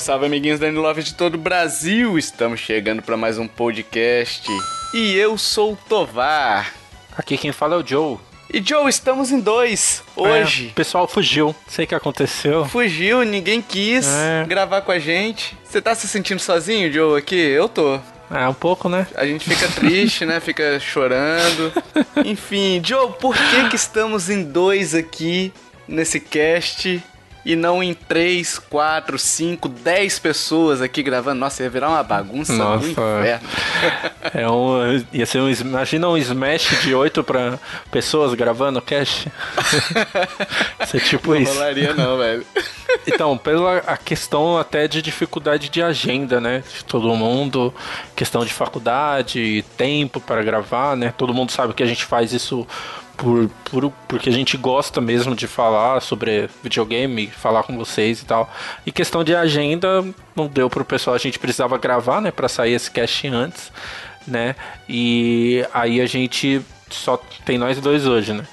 Salve, salve, amiguinhos da Love de todo o Brasil! Estamos chegando para mais um podcast. E eu sou o Tovar. Aqui quem fala é o Joe. E Joe, estamos em dois hoje. É, o pessoal fugiu, sei o que aconteceu. Fugiu, ninguém quis é. gravar com a gente. Você tá se sentindo sozinho, Joe, aqui? Eu tô. É, um pouco, né? A gente fica triste, né? Fica chorando. Enfim, Joe, por que que estamos em dois aqui nesse cast? E não em 3, 4, 5, 10 pessoas aqui gravando. Nossa, ia virar uma bagunça Nossa, do inferno. É um, ia ser um, imagina um smash de 8 para pessoas gravando cash. ser tipo não isso. Não rolaria não, velho. Então, pela a questão até de dificuldade de agenda, né? De todo mundo, questão de faculdade, tempo para gravar, né? Todo mundo sabe que a gente faz isso por, por, porque a gente gosta mesmo de falar sobre videogame, falar com vocês e tal. E questão de agenda, não deu pro pessoal, a gente precisava gravar, né, para sair esse cast antes, né? E aí a gente só tem nós dois hoje, né?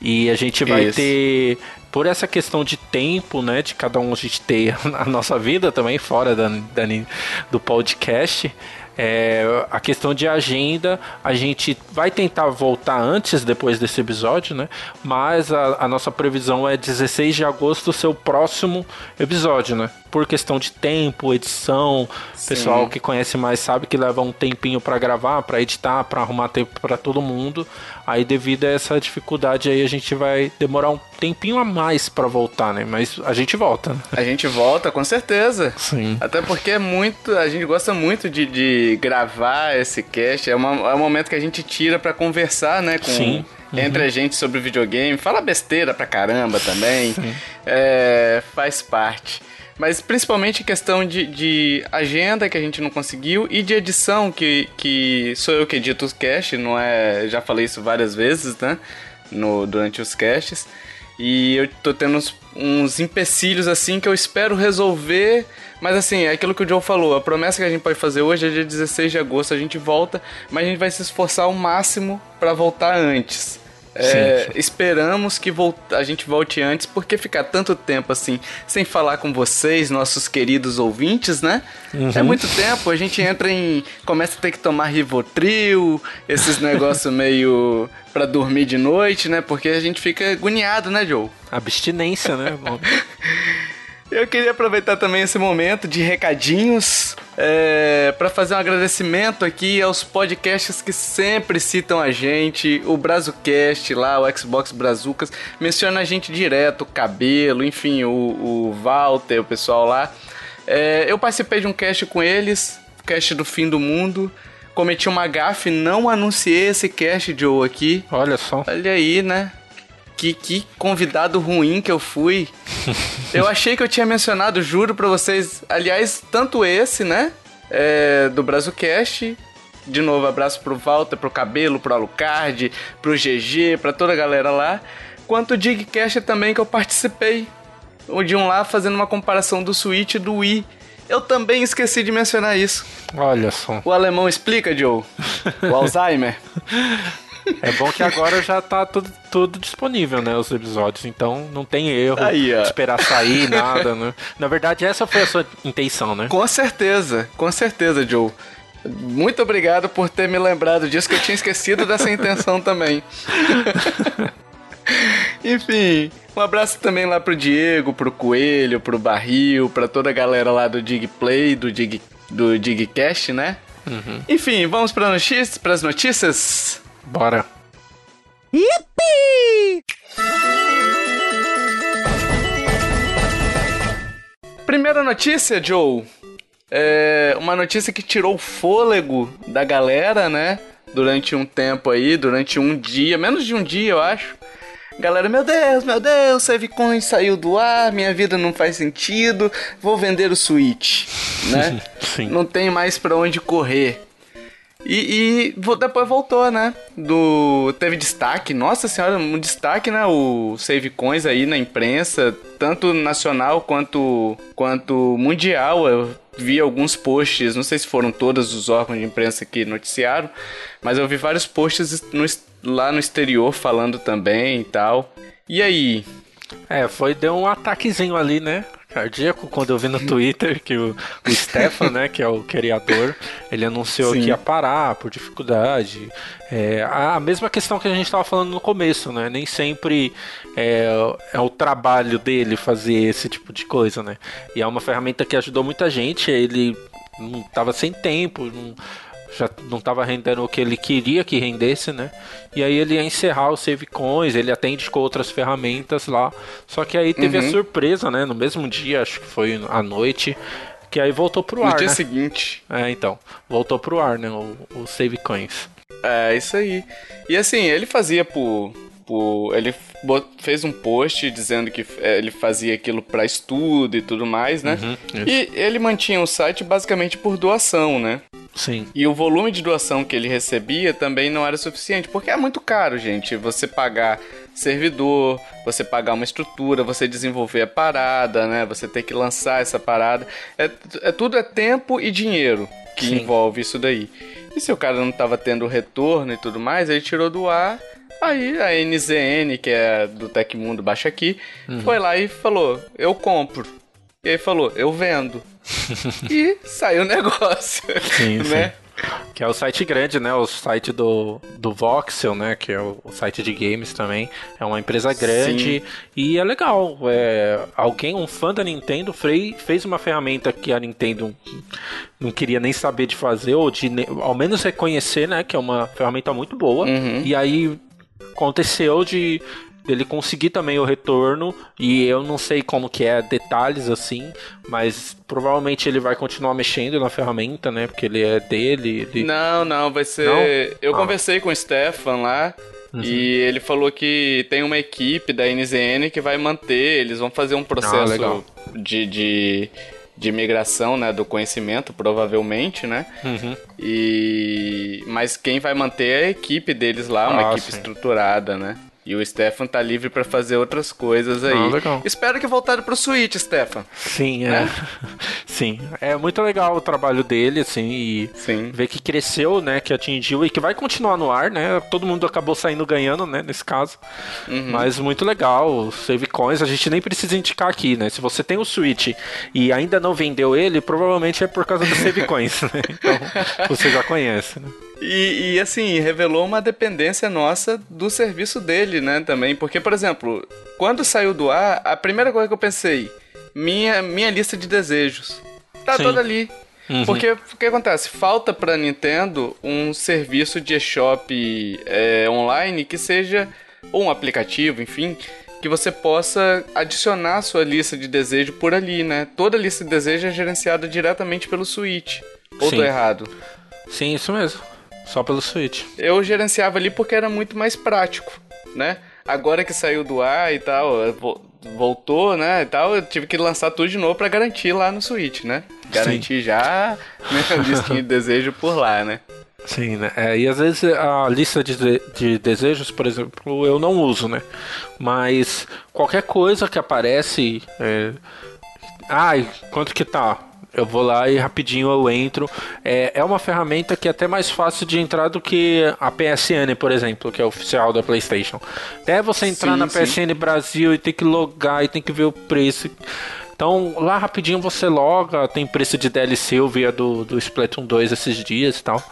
E a gente vai Isso. ter por essa questão de tempo, né, de cada um a gente ter a nossa vida também fora da, da do podcast, é, a questão de agenda, a gente vai tentar voltar antes, depois desse episódio, né? Mas a, a nossa previsão é 16 de agosto ser o próximo episódio, né? por questão de tempo, edição. Sim. Pessoal que conhece mais sabe que leva um tempinho para gravar, para editar, para arrumar tempo para todo mundo. Aí devido a essa dificuldade aí a gente vai demorar um tempinho a mais para voltar, né? Mas a gente volta. A gente volta, com certeza. Sim. Até porque é muito, a gente gosta muito de, de gravar esse cast. É, uma, é um momento que a gente tira para conversar, né? Com, Sim. Uhum. Entre a gente sobre videogame, fala besteira pra caramba também. É, faz parte. Mas principalmente questão de, de, agenda que a gente não conseguiu e de edição, que, que sou eu que edito os casts, não é. Já falei isso várias vezes, né? No, durante os casts. E eu tô tendo uns, uns empecilhos assim que eu espero resolver. Mas assim, é aquilo que o Joe falou. A promessa que a gente pode fazer hoje é dia 16 de agosto, a gente volta, mas a gente vai se esforçar ao máximo para voltar antes. É, esperamos que a gente volte antes, porque ficar tanto tempo assim sem falar com vocês, nossos queridos ouvintes, né? Uhum. É muito tempo. A gente entra em. começa a ter que tomar Rivotril, esses negócios meio para dormir de noite, né? Porque a gente fica agoniado, né, Joe? Abstinência, né? Eu queria aproveitar também esse momento de recadinhos é, para fazer um agradecimento aqui aos podcasts que sempre citam a gente, o Brazucast lá, o Xbox Brazucas, menciona a gente direto, o Cabelo, enfim, o, o Walter, o pessoal lá. É, eu participei de um cast com eles, cast do fim do mundo. Cometi uma gafe, não anunciei esse cast, Joe, aqui. Olha só. Olha aí, né? Que, que convidado ruim que eu fui. eu achei que eu tinha mencionado, juro pra vocês. Aliás, tanto esse, né? É, do Brazucast. De novo, abraço pro Walter, pro Cabelo, pro Alucard, pro GG, pra toda a galera lá. Quanto o Digcast também que eu participei. O de um lá fazendo uma comparação do Switch e do Wii. Eu também esqueci de mencionar isso. Olha só. O alemão explica, Joe? O Alzheimer. É bom que agora já tá tudo, tudo disponível, né? Os episódios. Então não tem erro Aí, esperar sair, nada, né? Na verdade, essa foi a sua intenção, né? Com certeza, com certeza, Joe. Muito obrigado por ter me lembrado disso, que eu tinha esquecido dessa intenção também. Enfim, um abraço também lá pro Diego, pro Coelho, pro Barril, pra toda a galera lá do Dig Play, do Dig, do Digcast, né? Uhum. Enfim, vamos para notícias, pras notícias? Bora. Yippee! Primeira notícia, Joe. É uma notícia que tirou o fôlego da galera, né? Durante um tempo aí, durante um dia, menos de um dia, eu acho. Galera, meu Deus, meu Deus, Savecoin saiu do ar, minha vida não faz sentido, vou vender o Switch, né? Sim. Não tem mais para onde correr. E, e, depois voltou, né? Do, teve destaque, nossa senhora, um destaque, né? O Save Coins aí na imprensa, tanto nacional quanto, quanto mundial. Eu vi alguns posts, não sei se foram todos os órgãos de imprensa que noticiaram, mas eu vi vários posts no, lá no exterior falando também e tal. E aí? É, foi, deu um ataquezinho ali, né? Cardíaco quando eu vi no Twitter que o, o Stefan, né, que é o criador, ele anunciou Sim. que ia parar por dificuldade. É, a mesma questão que a gente estava falando no começo, né? Nem sempre é, é, o trabalho dele fazer esse tipo de coisa, né? E é uma ferramenta que ajudou muita gente. Ele não estava sem tempo, não, já não estava rendendo o que ele queria que rendesse, né? E aí ele ia encerrar o Save Coins, ele atende com outras ferramentas lá. Só que aí teve uhum. a surpresa, né? No mesmo dia, acho que foi à noite, que aí voltou pro no ar. No dia né? seguinte. É, então. Voltou pro ar, né? O, o Save Coins. É, isso aí. E assim, ele fazia por. por ele fez um post dizendo que ele fazia aquilo para estudo e tudo mais, né? Uhum, e ele mantinha o site basicamente por doação, né? Sim. E o volume de doação que ele recebia também não era suficiente, porque é muito caro, gente. Você pagar servidor, você pagar uma estrutura, você desenvolver a parada, né? Você ter que lançar essa parada. É, é tudo é tempo e dinheiro que Sim. envolve isso daí. E se o cara não estava tendo retorno e tudo mais, ele tirou do ar. Aí a NZN, que é do Tecmundo Baixa Aqui, uhum. foi lá e falou: Eu compro. E aí falou: Eu vendo. E saiu o negócio. Sim, né? Sim. Que é o site grande, né? O site do, do Voxel, né? Que é o, o site de games também. É uma empresa grande Sim. e é legal. É, alguém, um fã da Nintendo, fez uma ferramenta que a Nintendo não queria nem saber de fazer, ou de ao menos reconhecer, né? Que é uma ferramenta muito boa. Uhum. E aí aconteceu de dele conseguir também o retorno e eu não sei como que é detalhes assim, mas provavelmente ele vai continuar mexendo na ferramenta, né? Porque ele é dele. Ele... Não, não, vai ser. Não? Eu ah. conversei com o Stefan lá. Uhum. E ele falou que tem uma equipe da NZN que vai manter, eles vão fazer um processo ah, de, de, de migração né, do conhecimento, provavelmente, né? Uhum. E... Mas quem vai manter é a equipe deles lá, uma ah, equipe sim. estruturada, né? E o Stefan tá livre para fazer outras coisas aí. Ah, legal. Espero que voltado pro Switch, Stefan. Sim, é. Né? Sim. É muito legal o trabalho dele, assim, e Sim. ver que cresceu, né? Que atingiu e que vai continuar no ar, né? Todo mundo acabou saindo ganhando, né? Nesse caso. Uhum. Mas muito legal. Save Coins, a gente nem precisa indicar aqui, né? Se você tem o Switch e ainda não vendeu ele, provavelmente é por causa do Save Coins, né? Então, você já conhece, né? E, e, assim, revelou uma dependência nossa do serviço dele, né, também. Porque, por exemplo, quando saiu do ar, a primeira coisa que eu pensei, minha, minha lista de desejos. Tá Sim. toda ali. Uhum. Porque o que acontece? Falta pra Nintendo um serviço de eShop é, online que seja, ou um aplicativo, enfim, que você possa adicionar a sua lista de desejo por ali, né? Toda lista de desejo é gerenciada diretamente pelo Switch. Ou Sim. tô errado? Sim, isso mesmo. Só pelo Switch. Eu gerenciava ali porque era muito mais prático, né? Agora que saiu do ar e tal, voltou, né, e tal, eu tive que lançar tudo de novo para garantir lá no Switch, né? Garantir Sim. já minha listinha de desejo por lá, né? Sim, né? É, e às vezes a lista de, de desejos, por exemplo, eu não uso, né? Mas qualquer coisa que aparece. É... Ai, quanto que tá? Eu vou lá e rapidinho eu entro. É, é uma ferramenta que é até mais fácil de entrar do que a PSN, por exemplo, que é oficial da PlayStation. Até você entrar sim, na sim. PSN Brasil e ter que logar e tem que ver o preço. Então, lá rapidinho você loga, tem preço de DLC, eu vi a do, do Splatoon 2 esses dias e tal.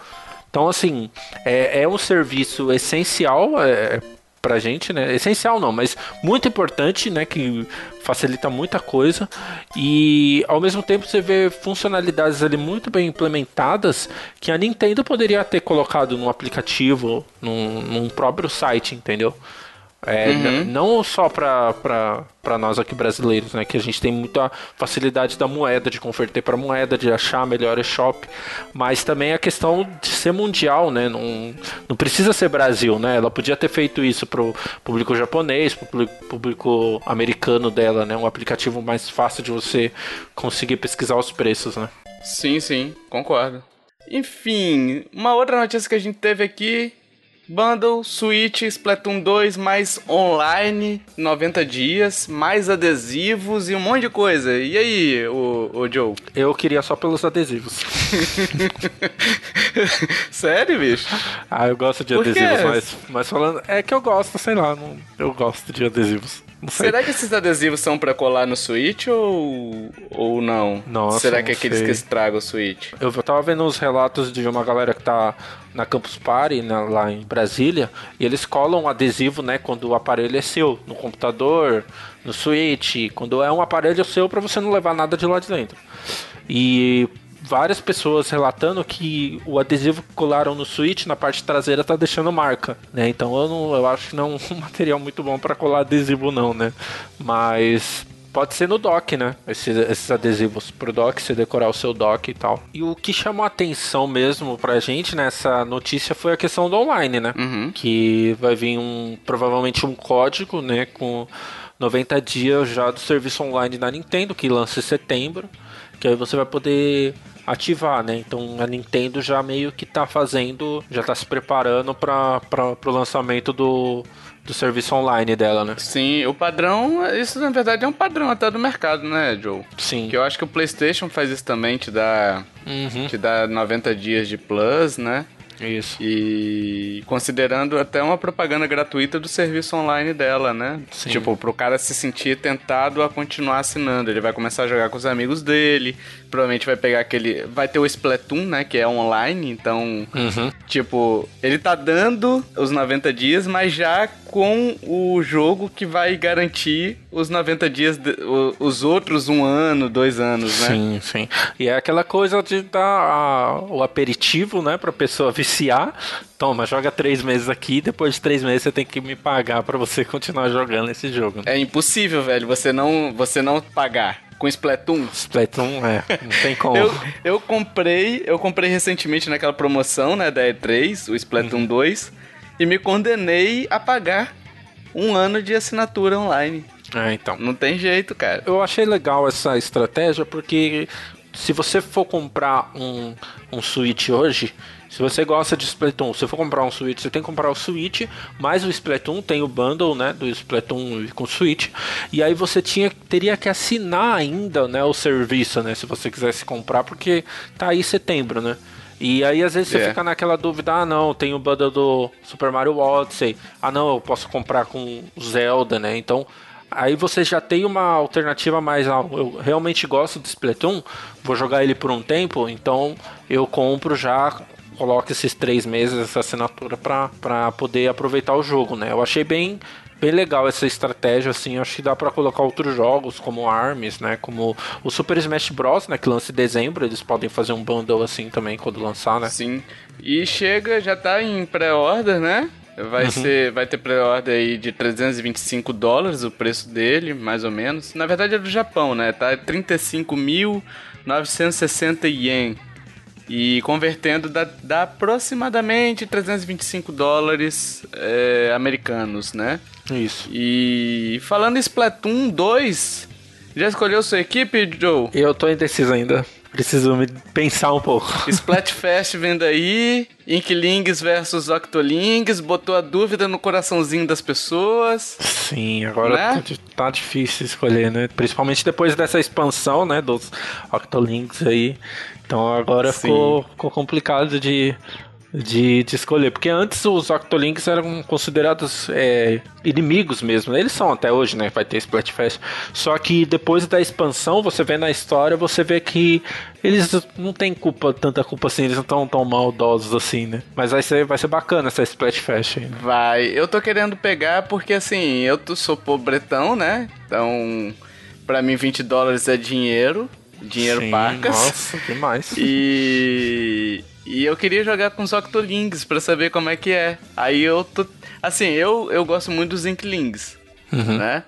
Então, assim, é, é um serviço essencial é, pra gente, né? Essencial não, mas muito importante, né? Que facilita muita coisa e ao mesmo tempo você vê funcionalidades ali muito bem implementadas que a Nintendo poderia ter colocado no aplicativo, num, num próprio site, entendeu? É, uhum. Não só para nós aqui brasileiros, né? Que a gente tem muita facilidade da moeda, de converter para moeda, de achar melhor shop, mas também a questão de ser mundial, né? Não, não precisa ser Brasil, né? Ela podia ter feito isso pro público japonês, pro público americano dela, né? Um aplicativo mais fácil de você conseguir pesquisar os preços, né? Sim, sim, concordo. Enfim, uma outra notícia que a gente teve aqui Bundle, Switch, Splatoon 2, mais online, 90 dias, mais adesivos e um monte de coisa. E aí, o, o Joe? Eu queria só pelos adesivos. Sério, bicho? Ah, eu gosto de adesivos, mas, mas falando. É que eu gosto, sei lá, não, eu gosto de adesivos. Será que esses adesivos são para colar no Switch ou, ou não? Nossa, Será que é aqueles sei. que estragam o Switch? Eu tava vendo uns relatos de uma galera que tá na Campus Party, né, lá em Brasília, e eles colam adesivo, né, quando o aparelho é seu, no computador, no Switch, quando é um aparelho seu para você não levar nada de lá de dentro. E várias pessoas relatando que o adesivo que colaram no Switch na parte traseira tá deixando marca, né? Então eu não, eu acho que não é um material muito bom para colar adesivo não, né? Mas Pode ser no dock, né? Esses, esses adesivos pro dock, você decorar o seu dock e tal. E o que chamou a atenção mesmo pra gente nessa notícia foi a questão do online, né? Uhum. Que vai vir um provavelmente um código, né? Com 90 dias já do serviço online da Nintendo, que lança em setembro. Que aí você vai poder ativar, né? Então a Nintendo já meio que tá fazendo, já tá se preparando para o lançamento do, do serviço online dela, né? Sim, o padrão, isso na verdade é um padrão até do mercado, né, Joe? Sim. Que eu acho que o PlayStation faz isso também, te dá, Uhum, te dá 90 dias de plus, né? Isso. E considerando até uma propaganda gratuita do serviço online dela, né? Sim. Tipo, pro cara se sentir tentado a continuar assinando. Ele vai começar a jogar com os amigos dele. Provavelmente vai pegar aquele. Vai ter o Splatoon, né? Que é online. Então, Uhum. tipo, ele tá dando os 90 dias, mas já com o jogo que vai garantir os 90 dias, de- os outros um ano, dois anos, né? Sim, sim. E é aquela coisa de dar a- o aperitivo, né, pra pessoa viciar. Toma, joga três meses aqui, depois de três meses você tem que me pagar pra você continuar jogando esse jogo. né? É impossível, velho, você não, você não pagar. Com Splatoon, Splatoon, é, não tem como. Eu, eu comprei, eu comprei recentemente naquela promoção, né, da E3, o Splatoon 2, e me condenei a pagar um ano de assinatura online. É, então. Não tem jeito, cara. Eu achei legal essa estratégia porque se você for comprar um, um Switch hoje, se você gosta de Splatoon, se for comprar um Switch, você tem que comprar o Switch, mais o Splatoon, tem o bundle, né, do Splatoon com o Switch, e aí você tinha, teria que assinar ainda, né, o serviço, né, se você quisesse comprar, porque tá aí setembro, né. E aí às vezes você É. fica naquela dúvida, ah não, tem o bundle do Super Mario Odyssey, ah não, eu posso comprar com o Zelda, né, então... Aí você já tem uma alternativa mais. Ah, eu realmente gosto de Splatoon, vou jogar ele por um tempo, então eu compro já, coloco esses três meses essa assinatura pra poder aproveitar o jogo, né? Eu achei bem, bem legal essa estratégia, assim. Acho que dá pra colocar outros jogos, como Arms, né? Como o Super Smash Bros, né? Que lança em dezembro, eles podem fazer um bundle assim também quando lançar, né? Sim. E chega, já tá em pré-order, né? Vai ser, vai ter pré-order aí de 325 dólares o preço dele, mais ou menos. Na verdade é do Japão, né? Tá 35.960 ien. E convertendo dá, dá aproximadamente 325 dólares é, americanos, né? Isso. E falando em Splatoon 2, já escolheu sua equipe, Joe? Eu tô indeciso ainda. Preciso pensar um pouco. Splatfest vendo aí, Inklings versus Octolings, botou a dúvida no coraçãozinho das pessoas. Sim, agora Né? tá, tá difícil escolher, né? Principalmente depois dessa expansão, né? Dos Octolinks aí. Então agora ficou, ficou complicado de, de, de escolher. Porque antes os Octolinks eram considerados é, inimigos mesmo. Eles são até hoje, né? Vai ter Splatfest. Só que depois da expansão, você vê na história, você vê que eles não têm culpa, tanta culpa assim. Eles não estão tão maldosos assim, né? Mas vai ser, vai ser bacana essa Splatfest aí. né? Vai, eu tô querendo pegar porque assim, eu sou pobretão, né? Então, pra mim 20 dólares é dinheiro, dinheiro Sim, pacas. Nossa, demais. E, e eu queria jogar com os Octolings pra saber como é que é. Aí eu tô. Assim, eu, eu gosto muito dos Inklings, Uhum. né?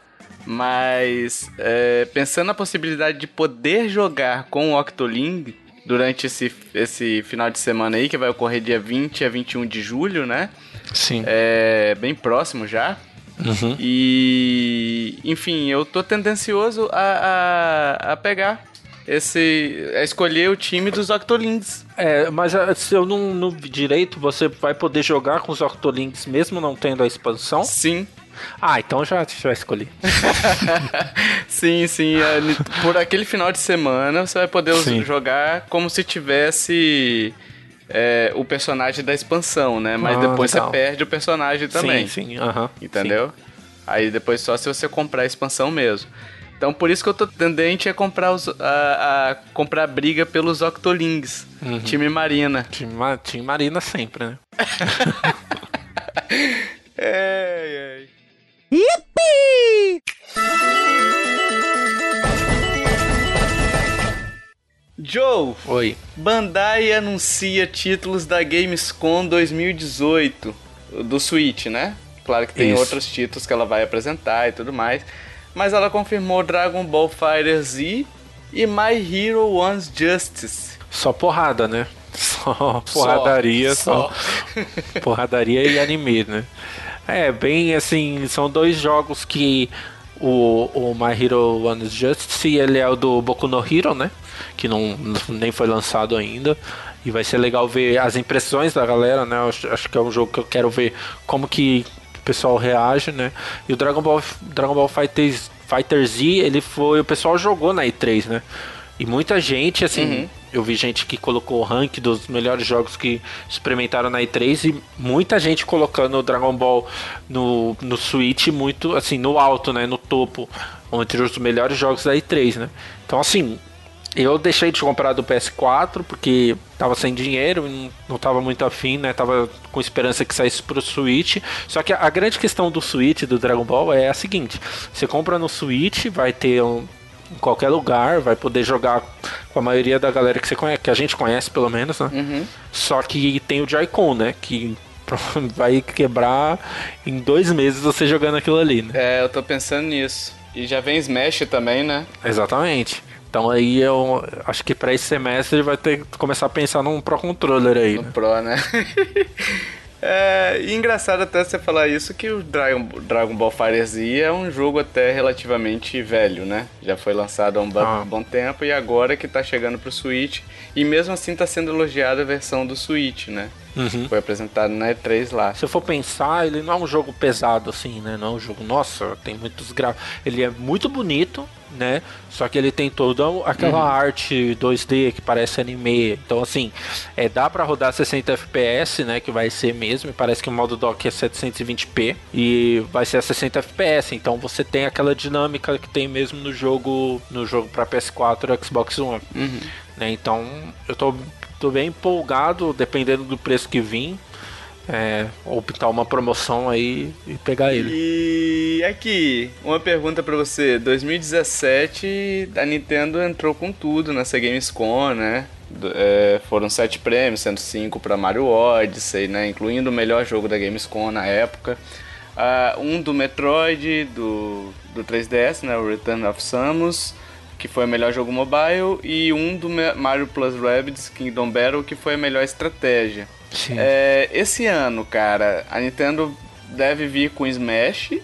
Mas é, pensando na possibilidade de poder jogar com o Octoling durante esse, esse final de semana aí, que vai ocorrer dia 20 a 21 de julho, né? Sim. É bem próximo já. Uhum. E, enfim, eu tô tendencioso a, a, a pegar esse. a escolher o time dos Octolings. É, mas ah, se eu não, não direito, você vai poder jogar com os Octolinks mesmo não tendo a expansão? Sim. Ah, então já, já escolhi. sim, sim. é, por aquele final de semana você vai poder Sim. jogar como se tivesse é, o personagem da expansão, né? Mas Ah, depois legal. você perde o personagem também. Sim, sim, aham. Entendeu? Aí depois só se você comprar a expansão mesmo. Então por isso que eu tô tendente a comprar os, a, a comprar briga pelos Octolings. Uhum. Time Marina. Time, time Marina sempre, né? ai. Yippee! Joe! Oi. Bandai anuncia títulos da Gamescom 2018 do Switch, né? Claro que tem Isso. outros títulos que ela vai apresentar e tudo mais. Mas ela confirmou Dragon Ball Fighter Z e My Hero One's Justice. Só porrada, né? Só porradaria, só. só. porradaria e anime, né? É, bem assim, são dois jogos que o, o My Hero One's Justice, ele é o do Boku no Hero, né? Que não, nem foi lançado ainda. E vai ser legal ver as impressões da galera, né? Acho, acho que é um jogo que eu quero ver como que pessoal reage, né? E o Dragon Ball, Dragon Ball Fighters, Fighter Z, ele foi. O pessoal jogou na E3, né? E muita gente, assim, uhum. eu vi gente que colocou o rank dos melhores jogos que experimentaram na E3 e muita gente colocando o Dragon Ball no, no Switch muito, assim, no alto, né? No topo, entre os melhores jogos da E3, né? Então, assim, eu deixei de comprar do PS4 porque tava sem dinheiro, não, tava muito afim, né? Tava com esperança que saísse pro Switch. Só que a, a grande questão do Switch do Dragon Ball é a seguinte: você compra no Switch, vai ter um, em qualquer lugar, vai poder jogar com a maioria da galera que você conhece, que a gente conhece pelo menos, né? Uhum. Só que tem o Joy-Con, né? Que vai quebrar em dois meses você jogando aquilo ali, né? É, eu tô pensando nisso. E já vem Smash também, né? Exatamente. Então aí eu acho que para esse semestre vai ter que começar a pensar num Pro Controller aí. No né? Pro, né? É, e engraçado até você falar isso que o Dragon, Dragon Ball Z é um jogo até relativamente velho, né? Já foi lançado há um ah. bom tempo e agora que tá chegando pro Switch. E mesmo assim tá sendo elogiada a versão do Switch, né? Uhum. Foi apresentado na E3 lá. Se eu for pensar, ele não é um jogo pesado assim, né? Não é um jogo, nossa, tem muitos gráficos. Ele é muito bonito, né? Só que ele tem toda aquela uhum. arte 2D que parece anime. Então, assim, é, dá para rodar 60 FPS, né? Que vai ser mesmo. Parece que o modo dock é 720p e vai ser a 60 FPS. Então, você tem aquela dinâmica que tem mesmo no jogo, no jogo para PS4 e Xbox One. Uhum. Né? Então, eu tô, tô bem empolgado, dependendo do preço que vir é, optar uma promoção aí e pegar ele. E aqui, uma pergunta para você. 2017, a Nintendo entrou com tudo nessa Gamescom, né? É, foram sete prêmios, sendo cinco para Mario Odyssey, né? Incluindo o melhor jogo da Gamescom na época. Uh, um do Metroid, do, do 3DS, né? O Return of Samus, que foi o melhor jogo mobile. E um do Mario Plus Rabbids Kingdom Battle, que foi a melhor estratégia. É, esse ano, cara, a Nintendo deve vir com Smash,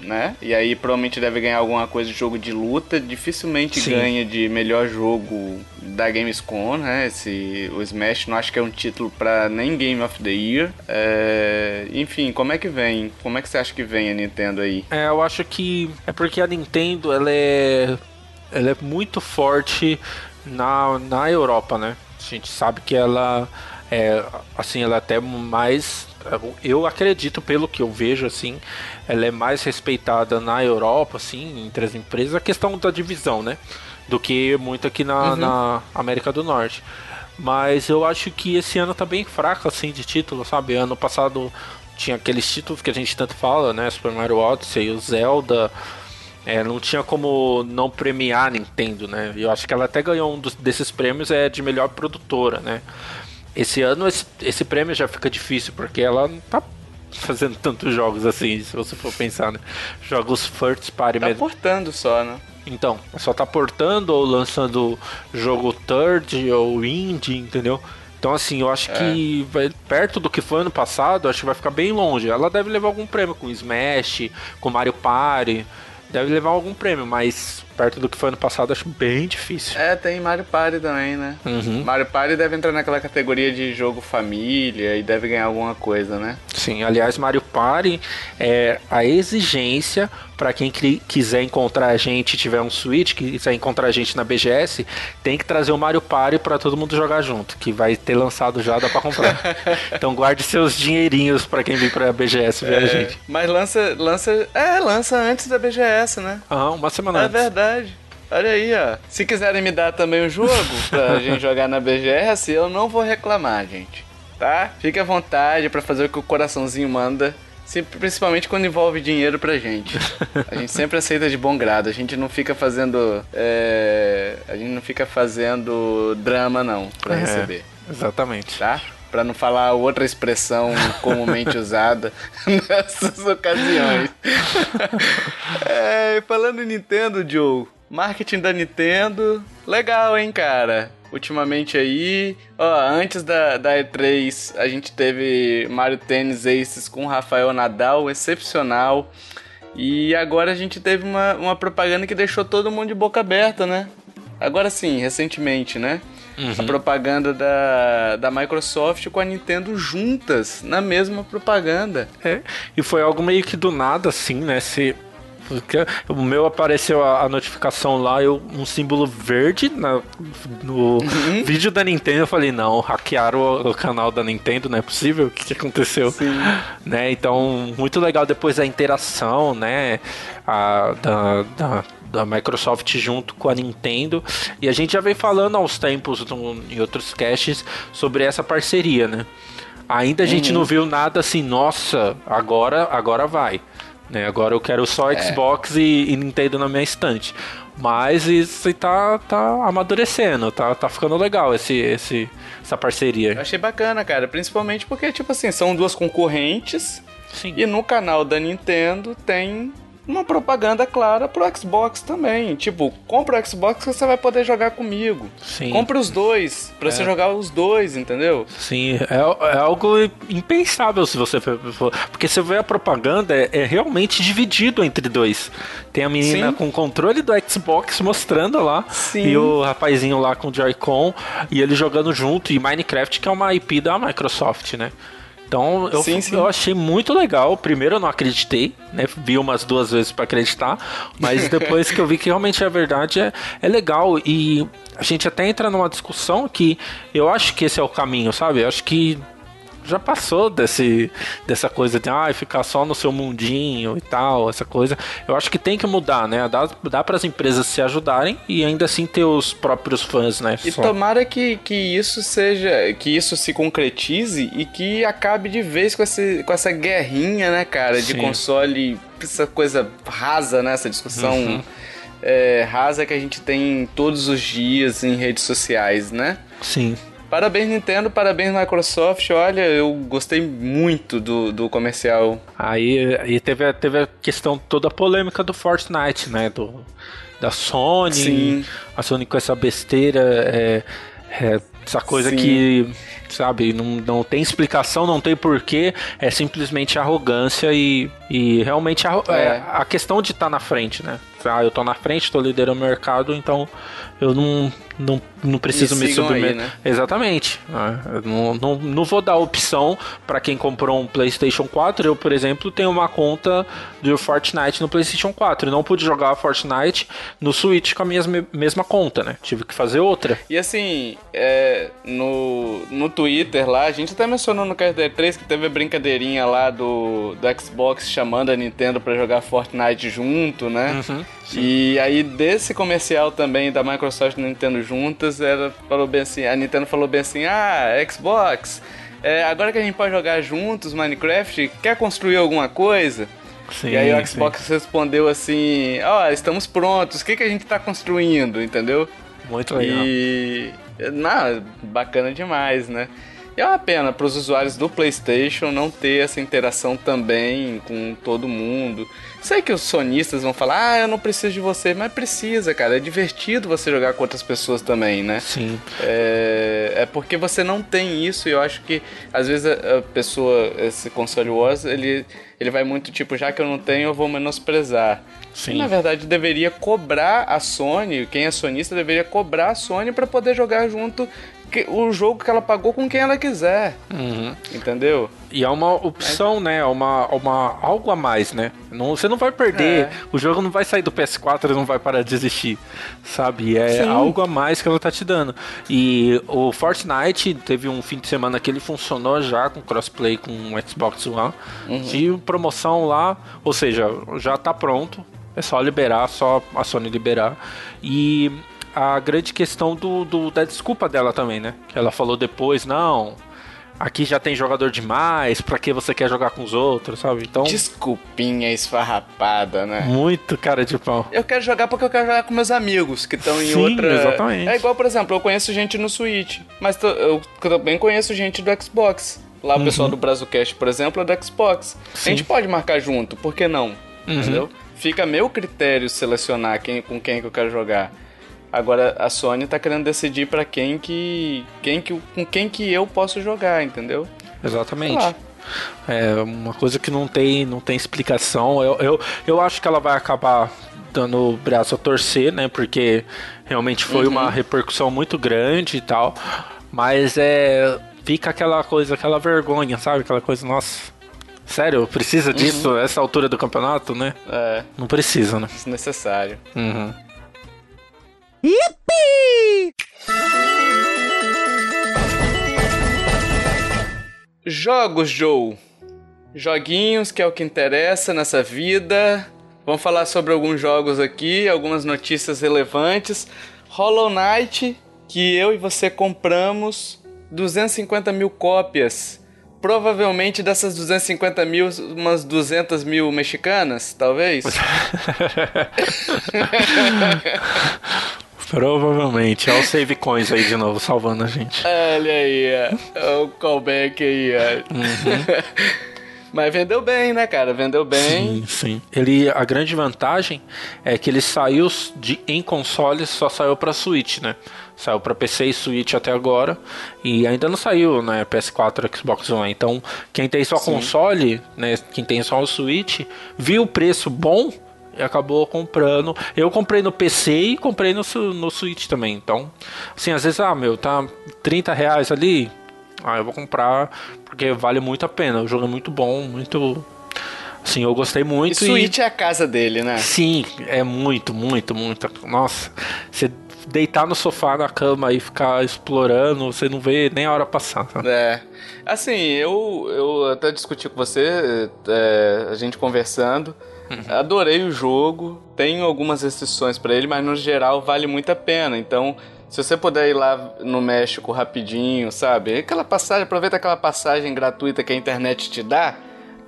né? E aí provavelmente deve ganhar alguma coisa de jogo de luta. Dificilmente Sim. ganha de melhor jogo da Gamescom, né? Esse, o Smash não acho que é um título para nem Game of the Year. É, enfim, como é que vem? Como é que você acha que vem a Nintendo aí? É, eu acho que é porque a Nintendo ela é, ela é muito forte na, na Europa, né? A gente sabe que ela é, assim, ela é até mais. Eu acredito, pelo que eu vejo, assim, ela é mais respeitada na Europa, assim, entre as empresas, a questão da divisão, né? Do que muito aqui na, uhum. na América do Norte. Mas eu acho que esse ano tá bem fraco, assim, de título, sabe? Ano passado tinha aqueles títulos que a gente tanto fala, né? Super Mario Odyssey, o Zelda. É, não tinha como não premiar a Nintendo, né? Eu acho que ela até ganhou um dos, desses prêmios é de melhor produtora, né? Esse ano esse, esse prêmio já fica difícil, porque ela não tá fazendo tantos jogos assim, se você for pensar, né? Jogos first party tá mesmo. portando só, né? Então, só tá portando ou lançando jogo third ou indie, entendeu? Então, assim, eu acho é. que vai, perto do que foi ano passado, acho que vai ficar bem longe. Ela deve levar algum prêmio com Smash, com Mario Party, deve levar algum prêmio, mas perto do que foi ano passado, acho bem difícil. É, tem Mario Party também, né? Uhum. Mario Party deve entrar naquela categoria de jogo família e deve ganhar alguma coisa, né? Sim, aliás, Mario Party é a exigência para quem quiser encontrar a gente, tiver um Switch, quiser encontrar a gente na BGS, tem que trazer o Mario Party para todo mundo jogar junto, que vai ter lançado já, dá para comprar. então guarde seus dinheirinhos para quem vir para a BGS ver é, a gente. Mas lança, lança, é, lança antes da BGS, né? Ah, uma semana é antes. É verdade. Olha aí, ó. Se quiserem me dar também o jogo pra gente jogar na BGS, eu não vou reclamar, gente. Tá? Fique à vontade para fazer o que o coraçãozinho manda. Sempre, principalmente quando envolve dinheiro pra gente. A gente sempre aceita de bom grado. A gente não fica fazendo. É, a gente não fica fazendo drama, não, pra é, receber. Exatamente. Tá? Pra não falar outra expressão comumente usada nessas ocasiões. é, falando em Nintendo, Joe. Marketing da Nintendo. Legal, hein, cara? ultimamente aí. Ó, antes da, da E3, a gente teve Mario Tennis Aces com Rafael Nadal, excepcional. E agora a gente teve uma, uma propaganda que deixou todo mundo de boca aberta, né? Agora sim, recentemente, né? Uhum. A propaganda da, da Microsoft com a Nintendo juntas, na mesma propaganda. É, e foi algo meio que do nada, assim, né? Se porque o meu apareceu a, a notificação lá, eu, um símbolo verde na, no uhum. vídeo da Nintendo. Eu falei, não, hackearam o, o, canal da Nintendo, não é possível? O que, que aconteceu? Sim. Né? Então, muito legal depois a interação, né? A, da, da da Microsoft junto com a Nintendo. E a gente já vem falando aos tempos no, em outros casts sobre essa parceria, né? Ainda a gente uhum. não viu nada assim, nossa, agora, agora vai. Né? Agora eu quero só é. Xbox e, e, Nintendo na minha estante. Mas isso tá, tá amadurecendo, tá, tá ficando legal esse, esse, essa parceria. Eu achei bacana, cara. Principalmente porque, tipo assim, são duas concorrentes. Sim. E no canal da Nintendo tem uma propaganda clara pro Xbox também. Tipo, compra o Xbox que você vai poder jogar comigo. Sim. Compre os dois, pra é. você jogar os dois, entendeu? Sim, é, é, algo impensável se você for. Porque você vê a propaganda, é, é realmente dividido entre dois. Tem a menina Sim. com o controle do Xbox mostrando lá, Sim. e o rapazinho lá com o Joy-Con, e ele jogando junto, e Minecraft, que é uma IP da Microsoft, né? Então eu, sim, sim. eu achei muito legal. Primeiro eu não acreditei, né? Vi umas duas vezes para acreditar, mas depois que eu vi que realmente é verdade, é, é legal. E a gente até entra numa discussão que eu acho que esse é o caminho, sabe? Eu acho que já passou desse, dessa coisa de ah, ficar só no seu mundinho e tal, essa coisa. Eu acho que tem que mudar, né? Dá, dá para as empresas se ajudarem e ainda assim ter os próprios fãs, né? E só. tomara que, que isso seja, que isso se concretize e que acabe de vez com, esse, com essa guerrinha, né, cara, de Sim. console, essa coisa rasa, né? Essa discussão. Uhum. É, rasa que a gente tem todos os dias em redes sociais, né? Sim. Parabéns Nintendo, parabéns Microsoft. Olha, eu gostei muito do, do comercial. Aí, aí teve, a, teve a questão toda a polêmica do Fortnite, né? Do, da Sony. Sim. A Sony com essa besteira. É, é, essa coisa Sim. que, sabe, não, não tem explicação, não tem porquê, é simplesmente arrogância e, e realmente a, é. É, a questão de estar tá na frente, né? Ah, eu tô na frente, tô liderando o mercado, então eu não, não, não preciso me, me submeter. Né? Exatamente. É, não, não, não vou dar opção para quem comprou um PlayStation 4. Eu, por exemplo, tenho uma conta do Fortnite no PlayStation 4. Eu não pude jogar Fortnite no Switch com a minha mesma conta, né? Tive que fazer outra. E assim, é, no, no Twitter lá, a gente até mencionou no KT 3 que teve a brincadeirinha lá do, do Xbox chamando a Nintendo para jogar Fortnite junto, né? Uhum. E aí desse comercial também da Microsoft e Nintendo juntas, ela falou bem assim, a Nintendo falou bem assim, ah, Xbox, é, agora que a gente pode jogar juntos Minecraft, quer construir alguma coisa? Sim, e aí o Xbox sim. respondeu assim, ó, oh, estamos prontos, o que, que a gente está construindo, entendeu? Muito legal. E... Não, bacana demais, né? E é uma pena para os usuários do PlayStation não ter essa interação também com todo mundo. Sei que os sonistas vão falar, ah, eu não preciso de você, mas precisa, cara. É divertido você jogar com outras pessoas também, né? Sim. É, É porque você não tem isso e eu acho que às vezes a, a pessoa, esse console wars, ele, ele vai muito tipo, já que eu não tenho, eu vou menosprezar. Sim. Na verdade, deveria cobrar a Sony, quem é sonista deveria cobrar a Sony para poder jogar junto o jogo que ela pagou com quem ela quiser. Uhum. Entendeu? E é uma opção, né? É uma, uma, algo a mais, né? Não, você não vai perder. É. O jogo não vai sair do PS4 e não vai parar de existir. Sabe? É Sim. algo a mais que ela tá te dando. E o Fortnite teve um fim de semana que ele funcionou já com crossplay com o Xbox One. Uhum. De promoção lá. Ou seja, já tá pronto. É só liberar, só a Sony liberar. E a grande questão do, do, da desculpa dela também, né? Que ela falou depois, não, aqui já tem jogador demais, pra que você quer jogar com os outros, sabe? Então. Desculpinha esfarrapada, né? Muito cara de pau. Eu quero jogar porque eu quero jogar com meus amigos que estão em Sim, outra. Exatamente. É igual, por exemplo, eu conheço gente no Switch, mas eu também conheço gente do Xbox. Lá o uhum. pessoal do Brazucast, por exemplo, é do Xbox. Sim. A gente pode marcar junto, por que não? Uhum. Entendeu? Fica a meu critério selecionar quem, com quem que eu quero jogar. Agora a Sony tá querendo decidir para quem que, quem que com quem que eu posso jogar, entendeu? Exatamente. É uma coisa que não tem, não tem explicação. Eu, eu, eu acho que ela vai acabar dando o braço a torcer, né? Porque realmente foi uhum. uma repercussão muito grande e tal. Mas é. Fica aquela coisa, aquela vergonha, sabe? Aquela coisa, nossa. Sério, precisa disso, uhum. essa altura do campeonato, né? É. Não precisa, né? Desnecessário. Uhum. Yippee! Jogos, Joe. Joguinhos, que é o que interessa nessa vida. Vamos falar sobre alguns jogos aqui, algumas notícias relevantes. Hollow Knight, que eu e você compramos 250 mil cópias. Provavelmente dessas 250 mil, umas 200 mil mexicanas, talvez. Provavelmente. Olha o save coins aí de novo, salvando a gente. Olha aí, ó. o callback aí, ó. Uhum. Mas vendeu bem, né, cara? Vendeu bem. Sim, sim. Ele, a grande vantagem é que ele saiu de, em consoles, só saiu para Switch, né? Saiu para PC e Switch até agora. E ainda não saiu, né? PS4, Xbox One. Então, quem tem só sim. console, né? Quem tem só o Switch, viu o preço bom acabou comprando. Eu comprei no PC e comprei no, no Switch também. Então, assim, às vezes, ah, meu, tá 30 reais ali. Ah, eu vou comprar porque vale muito a pena. O jogo é muito bom, muito. Sim, eu gostei muito. E Switch e... é a casa dele, né? Sim, é muito, muito, muito. Nossa, você deitar no sofá na cama e ficar explorando, você não vê nem a hora passar. Tá? É. Assim, eu, eu até discuti com você, é, a gente conversando. Uhum. Adorei o jogo, tenho algumas restrições para ele, mas no geral vale muito a pena. Então, se você puder ir lá no México rapidinho, sabe? Aquela passagem, aproveita aquela passagem gratuita que a internet te dá,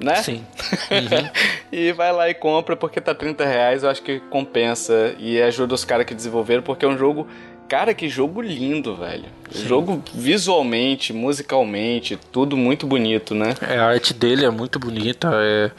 né? Sim. Uhum. e vai lá e compra porque tá 30 reais, eu acho que compensa e ajuda os caras que desenvolveram, porque é um jogo. Cara, que jogo lindo, velho. Sim. Jogo visualmente, musicalmente, tudo muito bonito, né? É, a arte dele é muito bonita, é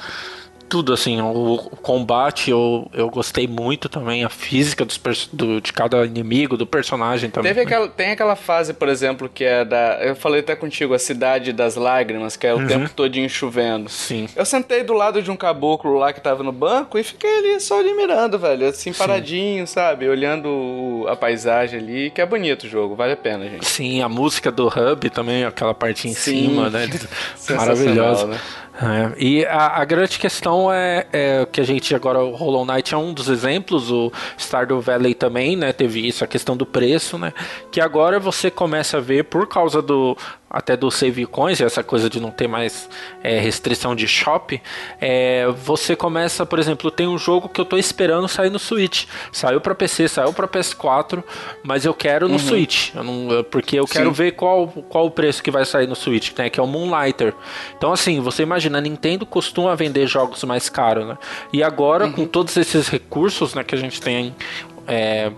tudo, assim, o, o, combate eu, eu gostei muito também, a física dos, do, de cada inimigo, do personagem também. Teve aquela, tem aquela fase, por exemplo, que é da. Eu falei até contigo, a Cidade das Lágrimas, que é o uhum. tempo todinho chovendo. Sim. Eu sentei do lado de um caboclo lá que tava no banco e fiquei ali só ali mirando, velho, assim, paradinho, Sim. sabe? Olhando a paisagem ali, que é bonito o jogo, vale a pena, gente. Sim, a música do Hub também, aquela parte em Sim. cima, né? Maravilhosa. Né? É, e a, a, grande questão é, é, que a gente agora, o Hollow Knight é um dos exemplos, o Stardew Valley também, né, teve isso, a questão do preço, né, que agora você começa a ver por causa do, até do save coins, essa coisa de não ter mais é, restrição de shop, é, você começa, por exemplo, tem um jogo que eu tô esperando sair no Switch. Saiu para PC, saiu para PS4, mas eu quero no uhum. Switch. Eu não, porque eu quero Sim. ver qual, qual o preço que vai sair no Switch, né, que é o Moonlighter. Então, assim, você imagina, a Nintendo costuma vender jogos mais caros, né? E agora, uhum. com todos esses recursos né, que a gente tem. É,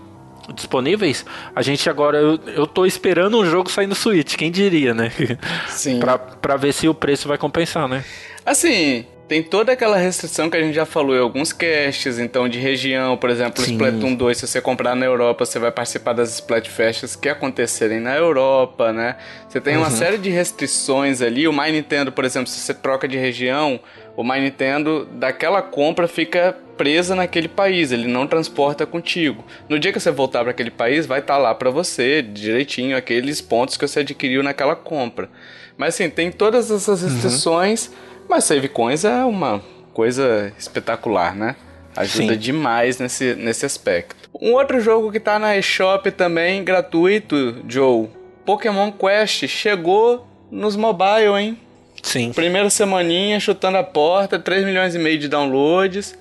disponíveis, a gente agora eu, eu tô esperando um jogo sair no Switch, quem diria, né? Sim. pra, pra ver se o preço vai compensar, né? Assim, tem toda aquela restrição que a gente já falou em alguns casts, então de região, por exemplo, o Splatoon 2, se você comprar na Europa, você vai participar das Splatfests que acontecerem na Europa, né? Você tem uma uhum. série de restrições ali. O My Nintendo, por exemplo, se você troca de região, o My Nintendo daquela compra fica presa naquele país, ele não transporta contigo. No dia que você voltar para aquele país, vai estar tá lá para você, direitinho, aqueles pontos que você adquiriu naquela compra. Mas assim, tem todas essas uhum. restrições. Uhum mas Save Coins é uma coisa espetacular, né? Ajuda Sim. demais nesse, nesse aspecto. Um outro jogo que tá na eShop também, gratuito, Joe. Pokémon Quest chegou nos mobile, hein? Sim. Primeira semaninha, chutando a porta, 3 milhões e meio de downloads.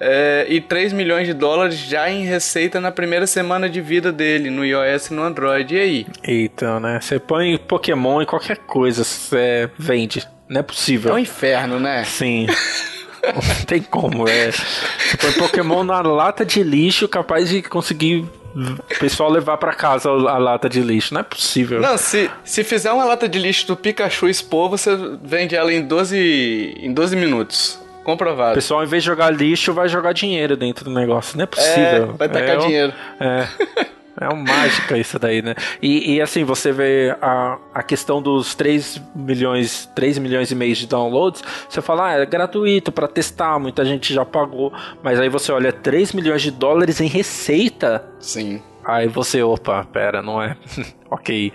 É, e 3 milhões de dólares já em receita na primeira semana de vida dele, no iOS e no Android. E aí? Então, né? Você põe Pokémon em qualquer coisa, você vende. Não é possível. É um inferno, né? Sim. Não tem como, é. Você põe Pokémon na lata de lixo, capaz de conseguir o pessoal levar para casa a lata de lixo. Não é possível. Não, se, se fizer uma lata de lixo do Pikachu expor, você vende ela em 12, em 12 minutos. Comprovado. O pessoal, em vez de jogar lixo, vai jogar dinheiro dentro do negócio. Não é possível. É, vai tacar é, dinheiro. É. É uma mágica isso daí, né? E, e, assim, você vê a, a questão dos 3 milhões, 3 milhões e meio de downloads, você fala, ah, é gratuito para testar, muita gente já pagou, mas aí você olha 3 milhões de dólares em receita. Sim. Aí você, opa, pera, não é. ok,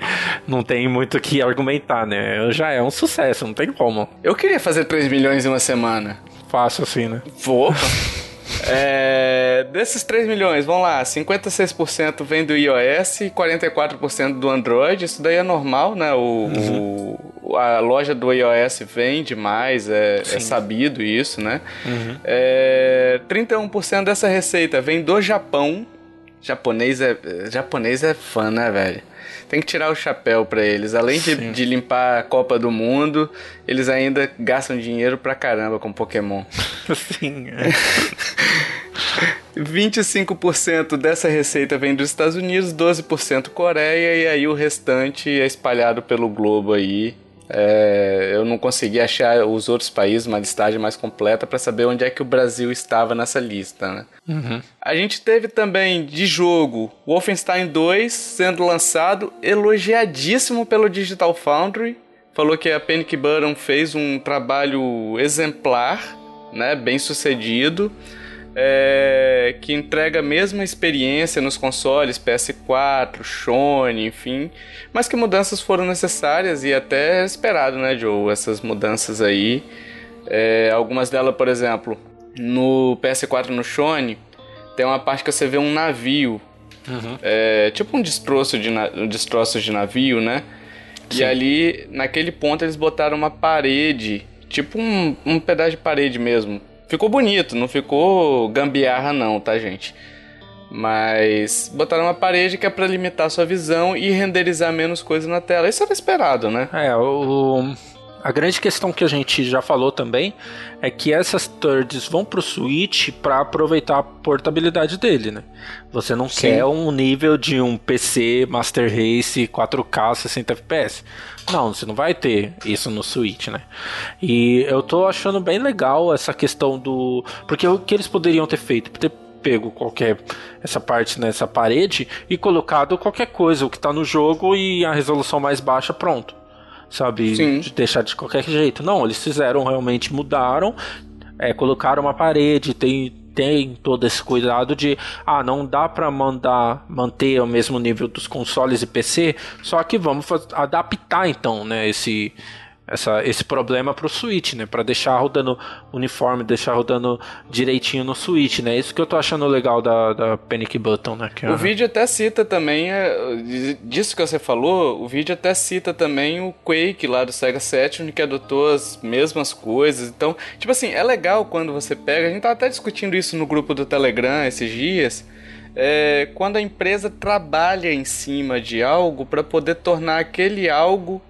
não tem muito o que argumentar, né? Já é um sucesso, não tem como. Eu queria fazer 3 milhões em uma semana. Fácil assim, né? Vou. É, desses 3 milhões, vamos lá, 56% vem do iOS e 44% do Android. Isso daí é normal, né? O, uhum. o a loja do iOS vende mais, é, é sabido isso, né? Uhum. É, 31% dessa receita vem do Japão. Japonês é, japonês é fã, né, velho? Tem que tirar o chapéu para eles. Além de, de, limpar a Copa do Mundo, eles ainda gastam dinheiro pra caramba com Pokémon. Sim. É. 25% dessa receita vem dos Estados Unidos, 12% Coreia e aí o restante é espalhado pelo globo aí. É, eu não consegui achar os outros países, uma listagem mais completa para saber onde é que o Brasil estava nessa lista, né? Uhum. A gente teve também de jogo Wolfenstein 2 sendo lançado, elogiadíssimo pelo Digital Foundry. Falou que a Panic Button fez um trabalho exemplar, né, bem sucedido é, que entrega a mesma experiência nos consoles PS4, Sony, enfim, mas que mudanças foram necessárias e até esperado, né, Joe? Essas mudanças aí. É, algumas delas, por exemplo, no PS4 no Sony, tem uma parte que você vê um navio. Uhum. É, tipo um destroço de, um destroço de navio, né? Sim. E ali, naquele ponto, eles botaram uma parede, tipo um, um pedaço de parede mesmo, Ficou bonito, não ficou gambiarra não, tá, gente? Mas botaram uma parede que é para limitar sua visão e renderizar menos coisa na tela. Isso era esperado, né? É, o, a grande questão que a gente já falou também é que essas thirds vão pro Switch para aproveitar a portabilidade dele, né? Você não Sim. quer um nível de um PC Master Race 4K 60 FPS. Não, você não vai ter isso no Switch, né? E eu tô achando bem legal essa questão do. Porque o que eles poderiam ter feito? Ter pego qualquer essa parte nessa parede e colocado qualquer coisa, o que tá no jogo e a resolução mais baixa, pronto sabe? Sim. De deixar de qualquer jeito. Não, eles fizeram, realmente mudaram, é, colocaram uma parede, tem, tem todo esse cuidado de ah, não dá para mandar manter o mesmo nível dos consoles e PC, só que vamos adaptar então, né, esse essa, esse problema para o Switch, né? Para deixar rodando uniforme, deixar rodando direitinho no Switch, né? Isso que eu tô achando legal da, da Panic Button, né? Que o é... vídeo até cita também, é, disso que você falou, o vídeo até cita também o Quake lá do Sega Saturn, que adotou as mesmas coisas. Então, tipo assim, é legal quando você pega, a gente tá até discutindo isso no grupo do Telegram esses dias, é, quando a empresa trabalha em cima de algo para poder tornar aquele algo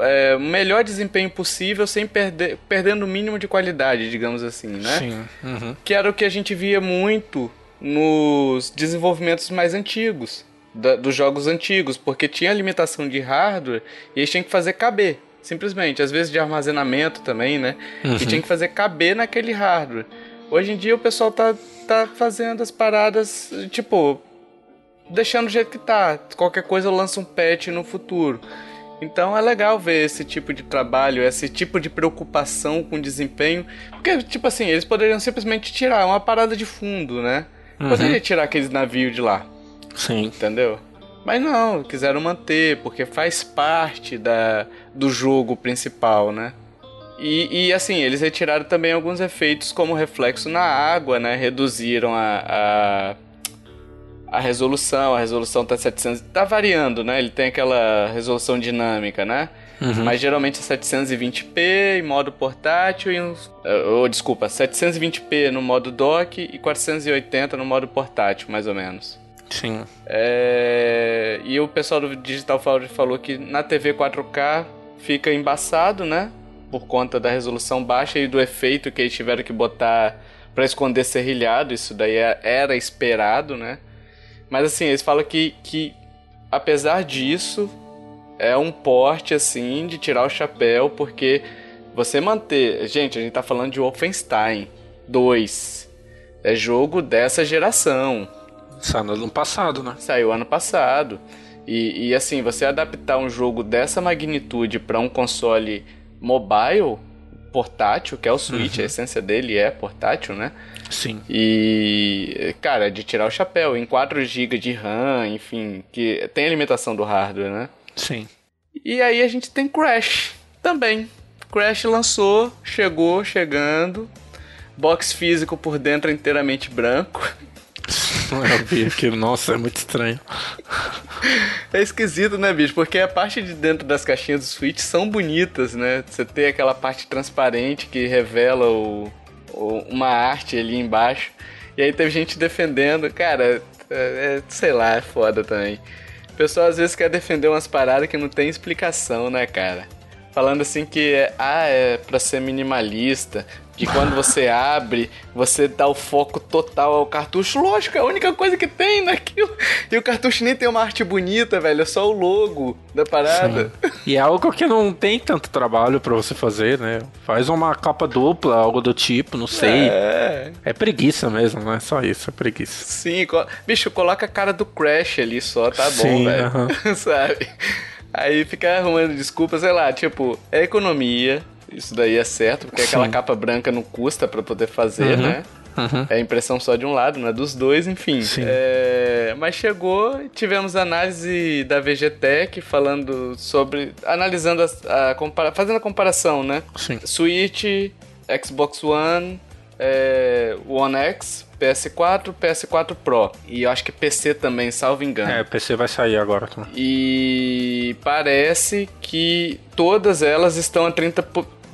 é, o melhor desempenho possível sem perder perdendo o mínimo de qualidade, digamos assim, né? Sim. Uhum. Que era o que a gente via muito nos desenvolvimentos mais antigos, da, dos jogos antigos, porque tinha limitação de hardware e eles tinham que fazer caber. simplesmente. Às vezes de armazenamento também, né? Uhum. Que tinha que fazer caber naquele hardware. Hoje em dia o pessoal tá, tá fazendo as paradas, tipo, deixando do jeito que tá. Qualquer coisa lança um patch no futuro. Então é legal ver esse tipo de trabalho, esse tipo de preocupação com desempenho. Porque, tipo assim, eles poderiam simplesmente tirar uma parada de fundo, né? Uhum. Poderia tirar aqueles navios de lá. Sim. Entendeu? Mas não, quiseram manter, porque faz parte da, do jogo principal, né? E, e, assim, eles retiraram também alguns efeitos como reflexo na água, né? Reduziram a, a, a resolução, a resolução tá 700... Tá variando, né? Ele tem aquela resolução dinâmica, né? Uhum. Mas geralmente é 720p em modo portátil e uns... Ou, oh, desculpa, 720p no modo dock e 480 no modo portátil, mais ou menos. Sim. É... E o pessoal do Digital Foundry falou que na TV 4K fica embaçado, né? Por conta da resolução baixa e do efeito que eles tiveram que botar para esconder serrilhado. Isso daí é, era esperado, né? Mas assim, eles falam que, que apesar disso, é um porte assim de tirar o chapéu, porque você manter. Gente, a gente tá falando de Wolfenstein 2. É jogo dessa geração. Saiu ano passado, né? Saiu ano passado. E, e assim, você adaptar um jogo dessa magnitude para um console mobile, portátil, que é o Switch, uhum. a essência dele é portátil, né? Sim. E, cara, de tirar o chapéu, em 4 GB de RAM, enfim, que tem alimentação do hardware, né? Sim. E aí a gente tem Crash também. Crash lançou, chegou, chegando. Box físico por dentro inteiramente branco. Eu vi aquilo, nossa, é muito estranho. É esquisito, né, bicho? Porque a parte de dentro das caixinhas do Switch são bonitas, né? Você tem aquela parte transparente que revela o, o uma arte ali embaixo. E aí teve gente defendendo. Cara, é, é, sei lá, é foda também. O pessoal às vezes quer defender umas paradas que não tem explicação, né, cara? Falando assim que, é, ah, é pra ser minimalista, que quando você abre, você dá o foco total ao cartucho. Lógico, é a única coisa que tem naquilo. E o cartucho nem tem uma arte bonita, velho. É só o logo da parada. Sim. E é algo que não tem tanto trabalho para você fazer, né? Faz uma capa dupla, algo do tipo, não sei. É. É preguiça mesmo, não é só isso, é preguiça. Sim, bicho, coloca a cara do Crash ali só, tá Sim, bom, velho. Uh -huh. Sabe? Aí fica arrumando desculpa, sei lá, tipo, é economia, isso daí é certo, porque Sim. aquela capa branca não custa para poder fazer, uhum. né? Uhum. É impressão só de um lado, não é dos dois, enfim. É, mas chegou, tivemos análise da VGTech falando sobre. analisando a, a compara, fazendo a comparação, né? Sim. Switch, Xbox One, é, One X, PS4, PS4 Pro. E eu acho que PC também, salvo engano. É, PC vai sair agora. Tá? E parece que todas elas estão a 30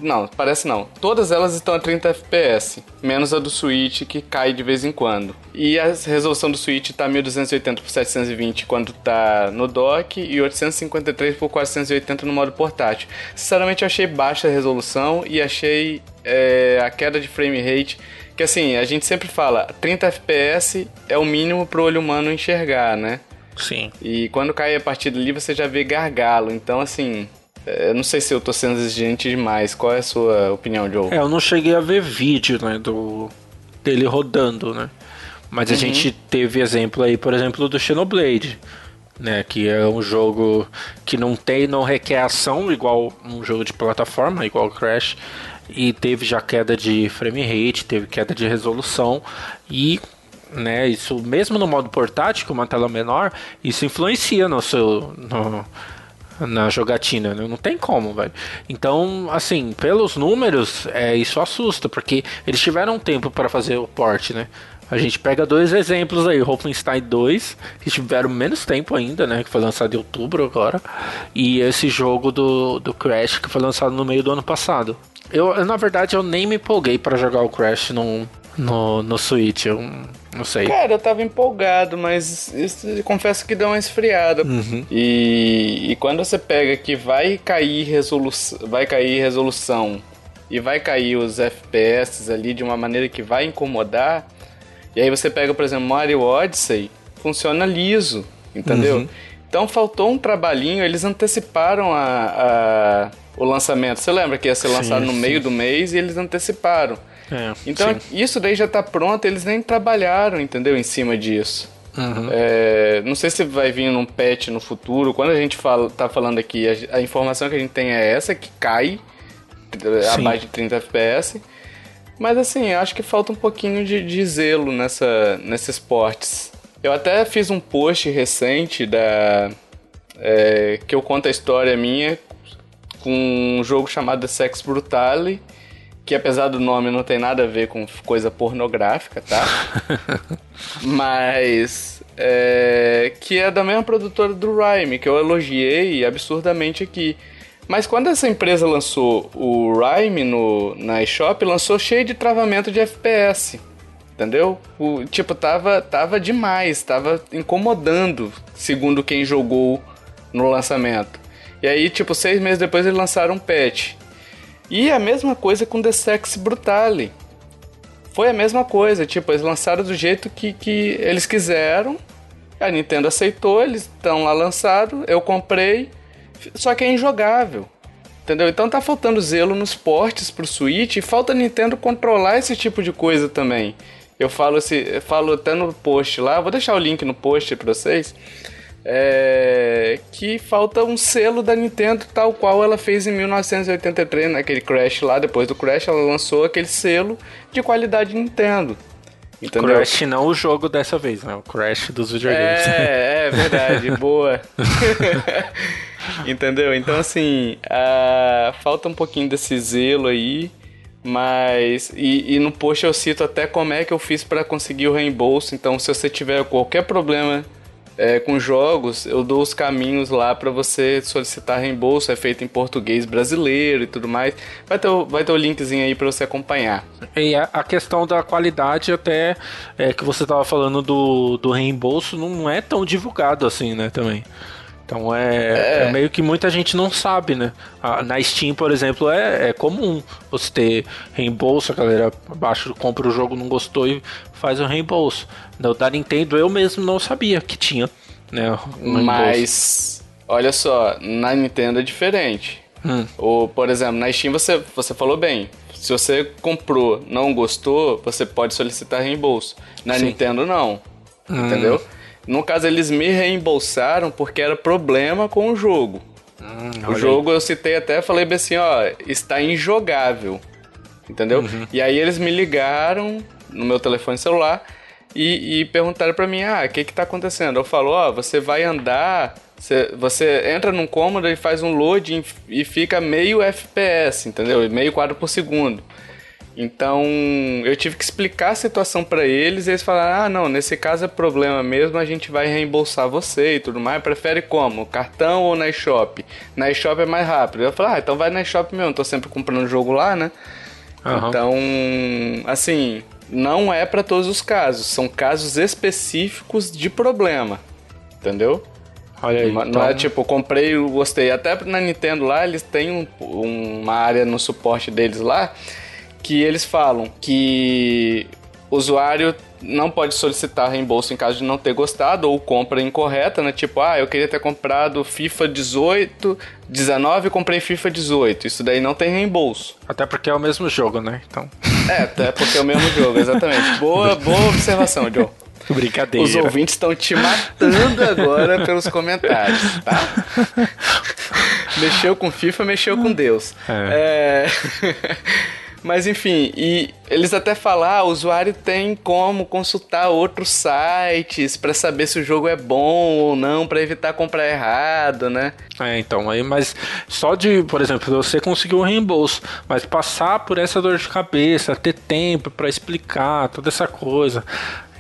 não, parece não. Todas elas estão a 30 FPS, menos a do Switch que cai de vez em quando. E a resolução do Switch tá 1280 por 720 quando tá no dock e 853 por 480 no modo portátil. Sinceramente eu achei baixa a resolução e achei é, a queda de frame rate que assim, a gente sempre fala, 30 FPS é o mínimo pro olho humano enxergar, né? Sim. E quando cai a partir dali você já vê gargalo. Então, assim, eu não sei se eu tô sendo exigente demais. Qual é a sua opinião, Joe? É, eu não cheguei a ver vídeo, né, do dele rodando, né? Mas a uhum. gente teve exemplo aí, por exemplo, do Xenoblade, né, que é um jogo que não tem, não requer ação igual um jogo de plataforma, igual Crash, e teve já queda de frame rate, teve queda de resolução e né, isso mesmo no modo portátil, com uma tela menor, isso influencia no seu no, na jogatina, né? não tem como, velho. Então, assim, pelos números, é, isso assusta, porque eles tiveram tempo para fazer o port, né? A gente pega dois exemplos aí, Wolfenstein 2, que tiveram menos tempo ainda, né? Que foi lançado em outubro agora. E esse jogo do, do Crash, que foi lançado no meio do ano passado. Eu, eu na verdade, eu nem me empolguei para jogar o Crash no, no, no Switch. Eu não sei. Cara, eu tava empolgado, mas isso, confesso que deu uma esfriada. Uhum. E, e quando você pega que vai cair resolução, vai cair resolução e vai cair os FPS ali de uma maneira que vai incomodar, e aí você pega, por exemplo, Mario Odyssey, funciona liso, entendeu? Uhum. Então faltou um trabalhinho, eles anteciparam a, a o lançamento. Você lembra que ia ser lançado sim, no sim. meio do mês e eles anteciparam. É, então sim. isso daí já está pronto, eles nem trabalharam, entendeu? Em cima disso. Uhum. É, não sei se vai vir num patch no futuro. Quando a gente fala, tá falando aqui, a, a informação que a gente tem é essa, que cai abaixo de 30 FPS. Mas assim, acho que falta um pouquinho de, de zelo nessa, nesses esportes. Eu até fiz um post recente da. É, que eu conto a história minha com um jogo chamado Sex Brutale, que apesar do nome não tem nada a ver com coisa pornográfica, tá? Mas é, que é da mesma produtora do Rhyme, que eu elogiei absurdamente aqui. Mas quando essa empresa lançou o Rhyme no, na eShop, lançou cheio de travamento de FPS. Entendeu? O, tipo, tava, tava demais, tava incomodando, segundo quem jogou no lançamento. E aí, tipo, seis meses depois eles lançaram um patch. E a mesma coisa com The Sex Brutale. Foi a mesma coisa, tipo, eles lançaram do jeito que, que eles quiseram. A Nintendo aceitou, eles estão lá lançados, eu comprei, só que é injogável. Entendeu? Então tá faltando zelo nos portes pro Switch e falta a Nintendo controlar esse tipo de coisa também. Eu falo, eu falo até no post lá, vou deixar o link no post pra vocês. É, que falta um selo da Nintendo tal qual ela fez em 1983, naquele Crash lá, depois do Crash ela lançou aquele selo de qualidade Nintendo. Entendeu? Crash não o jogo dessa vez, né? O Crash dos videogames. É, é verdade, boa. Entendeu? Então, assim, uh, falta um pouquinho desse zelo aí, mas. E, e, no post eu cito até como é que eu fiz para conseguir o reembolso. Então, se você tiver qualquer problema é, com jogos, eu dou os caminhos lá para você solicitar reembolso. É feito em português brasileiro e tudo mais. Vai ter, vai ter o linkzinho aí para você acompanhar. E a, questão da qualidade, até é, que você tava falando do, do reembolso, não é tão divulgado assim, né? Também. Então é, é. é, meio que muita gente não sabe, né? Na Steam, por exemplo, é, é comum você ter reembolso, a galera abaixo compra o jogo, não gostou e faz o reembolso. No da Nintendo eu mesmo não sabia que tinha, né? Um Mas olha só, na Nintendo é diferente. Hum. Ou, por exemplo, na Steam você, você falou bem. Se você comprou, não gostou, você pode solicitar reembolso. Na Sim. Nintendo não. Hum. Entendeu? No caso, eles me reembolsaram porque era problema com o jogo. Hum, o jogo aí. eu citei até, falei bem assim, ó, está injogável. Entendeu? Uhum. E aí eles me ligaram no meu telefone celular e, e perguntaram para mim, ah, o que que tá acontecendo? Eu falo, ó, você vai andar, você, você entra num cômodo e faz um loading e fica meio FPS, entendeu? Meio quadro por segundo. Então eu tive que explicar a situação para eles e eles falaram: ah, não, nesse caso é problema mesmo, a gente vai reembolsar você e tudo mais. Prefere como? Cartão ou na eShop? Na eShop é mais rápido. Eu falei: ah, então vai na eShop mesmo, tô sempre comprando jogo lá, né? Uhum. Então, assim, não é para todos os casos, são casos específicos de problema, entendeu? Olha aí, não é então... é tipo, comprei, gostei. Até na Nintendo lá, eles têm um, uma área no suporte deles lá que eles falam que o usuário não pode solicitar reembolso em caso de não ter gostado ou compra incorreta, né? Tipo, ah, eu queria ter comprado FIFA 18, 19 e comprei FIFA 18. Isso daí não tem reembolso. Até porque é o mesmo jogo, né? Então. É, até porque é o mesmo jogo, exatamente. Boa, boa observação, Joe. Brincadeira. Os ouvintes estão te matando agora pelos comentários, tá? mexeu com FIFA, mexeu com Deus. É. é... Mas enfim, e eles até falam, ah, o usuário tem como consultar outros sites para saber se o jogo é bom ou não, para evitar comprar errado, né? É, então, aí, mas só de, por exemplo, você conseguiu um reembolso, mas passar por essa dor de cabeça, ter tempo para explicar toda essa coisa,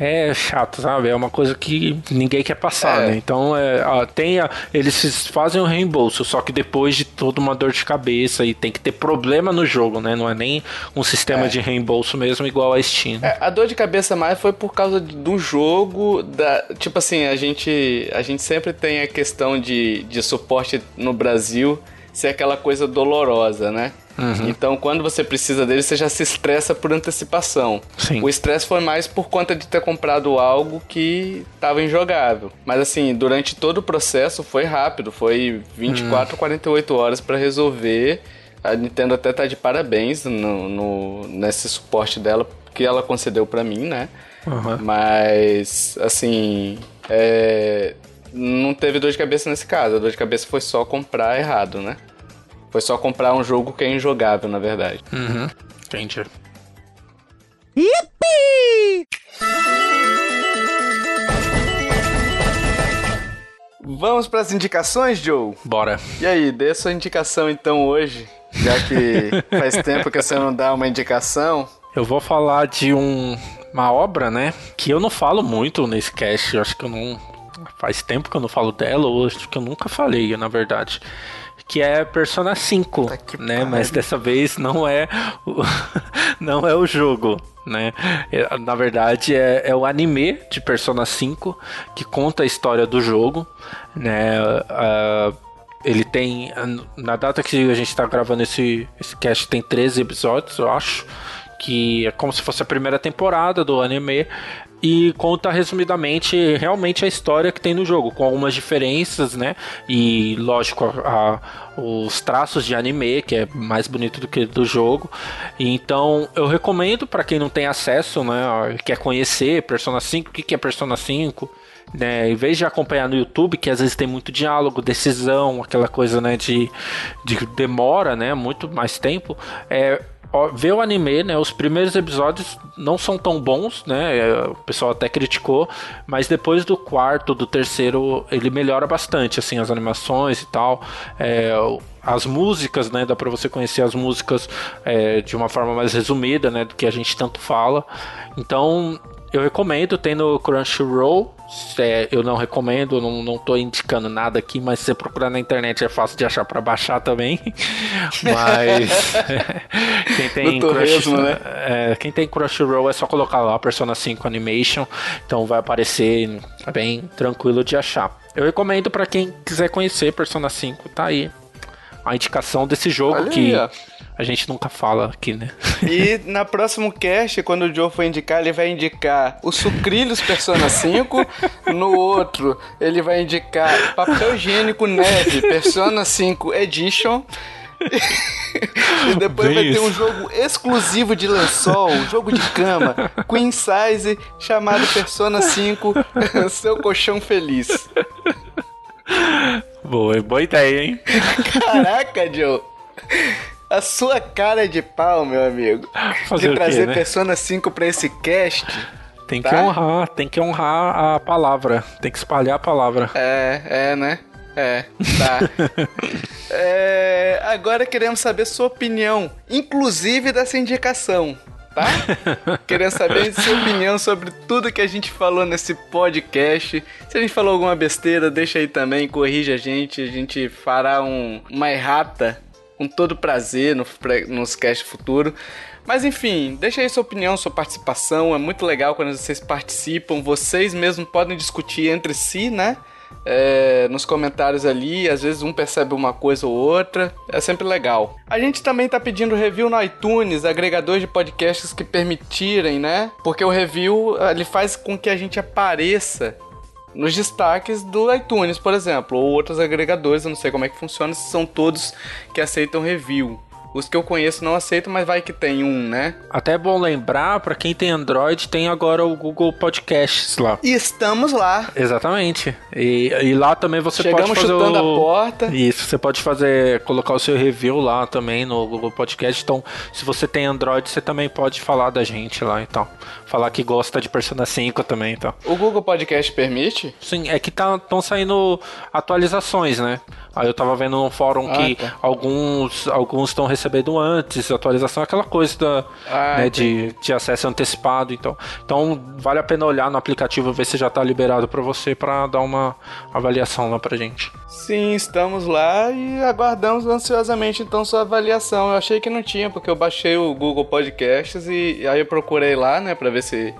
é chato, sabe? É uma coisa que ninguém quer passar, é. né? Então, é, tem a, eles fazem o reembolso, só que depois de toda uma dor de cabeça e tem que ter problema no jogo, né? Não é nem um sistema é. de reembolso mesmo igual a Steam. É, a dor de cabeça mais foi por causa do jogo, da, tipo assim, a gente, a gente sempre tem a questão de, de suporte no Brasil ser aquela coisa dolorosa, né? Uhum. Então, quando você precisa dele, você já se estressa por antecipação. Sim. O estresse foi mais por conta de ter comprado algo que estava injogável. Mas assim, durante todo o processo foi rápido, foi 24, hum. 48 horas para resolver. A Nintendo até tá de parabéns no, no nesse suporte dela que ela concedeu para mim, né? Uhum. Mas, assim, é, não teve dor de cabeça nesse caso. A dor de cabeça foi só comprar errado, né? Foi só comprar um jogo que é injogável, na verdade. Uhum. Entendi. Yippee! Vamos para as indicações, Joe? Bora. E aí, dê sua indicação então hoje, já que faz tempo que você não dá uma indicação. Eu vou falar de um, uma obra, né? Que eu não falo muito nesse cast. Eu acho que eu não. Faz tempo que eu não falo dela, ou acho que eu nunca falei, na verdade que é Persona 5, tá né? Mas dessa vez não é o, não é o jogo, né? É, na verdade é, é, o anime de Persona 5 que conta a história do jogo, né? Uh, ele tem na data que a gente está gravando esse esse cast tem 13 episódios, eu acho que é como se fosse a primeira temporada do anime e conta resumidamente realmente a história que tem no jogo, com algumas diferenças, né? E lógico, a, a, os traços de anime, que é mais bonito do que do jogo. E, então eu recomendo para quem não tem acesso, né? Quer conhecer Persona 5, o que, que é Persona 5. Né, em vez de acompanhar no YouTube, que às vezes tem muito diálogo, decisão, aquela coisa né, de, de demora, né, muito mais tempo, é, ver o anime, né? Os primeiros episódios não são tão bons, né? É, o pessoal até criticou, mas depois do quarto, do terceiro, ele melhora bastante, assim, as animações e tal. É, as músicas, né? Dá pra você conhecer as músicas é, de uma forma mais resumida, né? Do que a gente tanto fala. Então, eu recomendo, tem no Crunchyroll. É, eu não recomendo, não, não tô indicando nada aqui, mas se você procurar na internet é fácil de achar para baixar também. mas quem tem Crunchyroll, né? é, quem tem Crunchyroll é só colocar lá Persona 5 Animation, então vai aparecer é bem tranquilo de achar. Eu recomendo para quem quiser conhecer Persona 5, tá aí a indicação desse jogo Olha que aí, a gente nunca fala aqui, né? E na próximo cast, quando o Joe for indicar, ele vai indicar o Sucrilhos Persona 5. No outro, ele vai indicar Papel Higiênico Neve Persona 5 Edition. e depois Bem vai ter um jogo exclusivo de lençol, um jogo de cama, Queen Size, chamado Persona 5 Seu Colchão Feliz. Boa, boa ideia, hein? Caraca, Joe. A sua cara de pau, meu amigo, Fazer de trazer quê, né? Persona 5 pra esse cast. Tem tá? que honrar, tem que honrar a palavra, tem que espalhar a palavra. É, é, né? É, tá. é, agora queremos saber sua opinião, inclusive dessa indicação, tá? Queremos saber sua opinião sobre tudo que a gente falou nesse podcast. Se a gente falou alguma besteira, deixa aí também, corrija a gente, a gente fará um, uma errata com todo prazer no, nos cast futuro. Mas enfim, deixa aí sua opinião, sua participação. É muito legal quando vocês participam. Vocês mesmo podem discutir entre si, né? É, nos comentários ali, às vezes um percebe uma coisa ou outra, é sempre legal. A gente também tá pedindo review no iTunes, agregadores de podcasts que permitirem, né? Porque o review ele faz com que a gente apareça nos destaques do iTunes, por exemplo, ou outros agregadores, eu não sei como é que funciona, se são todos que aceitam review. Os que eu conheço não aceitam, mas vai que tem um, né? Até é bom lembrar, para quem tem Android, tem agora o Google Podcasts lá. E estamos lá. Exatamente. E, e lá também você Chegamos pode fazer chutando o... a porta. Isso, você pode fazer, colocar o seu review lá também no Google Podcast. Então, se você tem Android, você também pode falar da gente lá, então. Falar que gosta de Persona 5 também, então. O Google Podcast permite? Sim, é que estão tá, saindo atualizações, né? Aí eu tava vendo no fórum ah, que tá. alguns alguns estão recebendo antes, atualização, aquela coisa da, ah, né, de, de acesso antecipado. Então, então vale a pena olhar no aplicativo ver se já está liberado para você para dar uma avaliação lá pra gente. Sim, estamos lá e aguardamos ansiosamente então sua avaliação. Eu achei que não tinha porque eu baixei o Google Podcasts e aí eu procurei lá, né, para ver se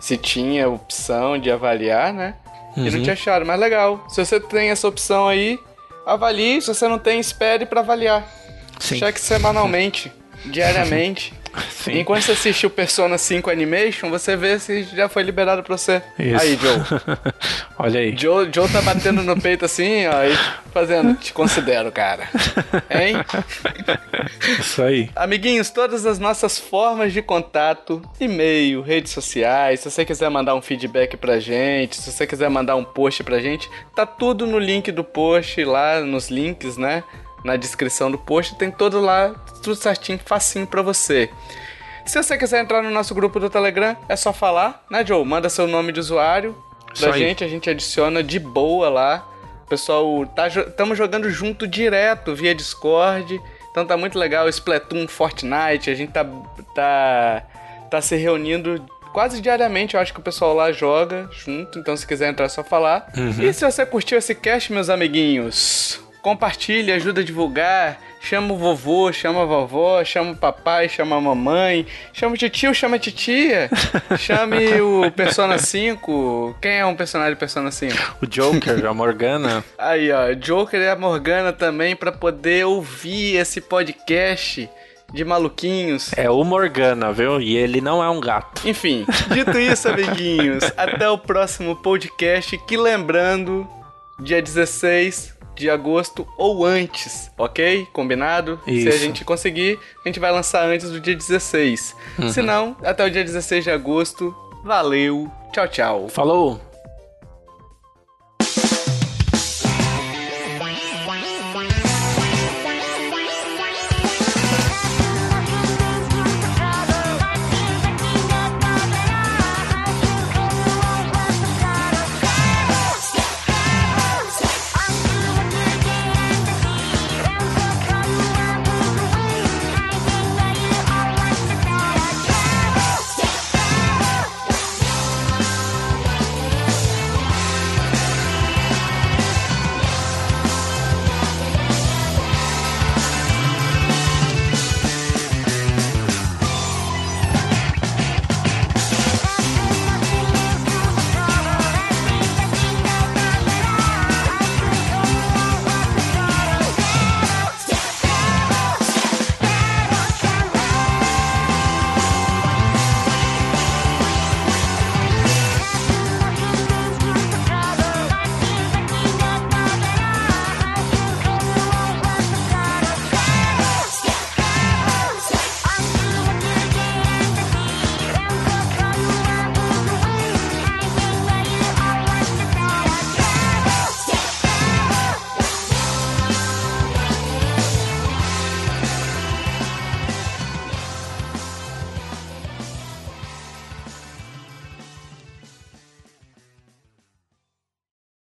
se tinha opção de avaliar, né? Uhum. E não uhum. tinha achado, mas legal. Se você tem essa opção aí, avalie. Se você não tem, espere para avaliar. Sim. Cheque semanalmente, diariamente. Sim. Enquanto você assistiu o Persona 5 Animation, você vê se já foi liberado pra você. Isso. Aí, Joe. Olha aí. Joe, Joe tá batendo no peito assim, ó, e fazendo, te considero, cara. Hein? Isso aí. Amiguinhos, todas as nossas formas de contato, e-mail, redes sociais, se você quiser mandar um feedback pra gente, se você quiser mandar um post pra gente, tá tudo no link do post lá, nos links, né? Na descrição do post, tem todo lá, tudo certinho, facinho para você. Se você quiser entrar no nosso grupo do Telegram, é só falar, né, Joe? Manda seu nome de usuário pra gente, a gente adiciona de boa lá. Pessoal, tá, estamos jogando junto direto via Discord. Então tá muito legal, Splatoon, Fortnite, a gente tá, tá, tá se reunindo quase diariamente, eu acho que o pessoal lá joga junto, então se quiser entrar é só falar. Uhum. E se você curtiu esse cast, meus amiguinhos, compartilhe, ajuda a divulgar. Chama o vovô, chama a vovó, chama o papai, chama a mamãe, chama o tio, chama a titia, chame o Persona 5. Quem é um personagem do Persona 5? O Joker, a Morgana. Aí, ó, Joker e a Morgana também para poder ouvir esse podcast de maluquinhos. É o Morgana, viu? E ele não é um gato. Enfim, dito isso, amiguinhos, até o próximo podcast. Que lembrando, dia 16 de agosto ou antes, ok? Combinado? Isso. Se a gente conseguir, a gente vai lançar antes do dia 16. Uhum. Se não, até o dia 16 de agosto. Valeu, tchau, tchau. Falou!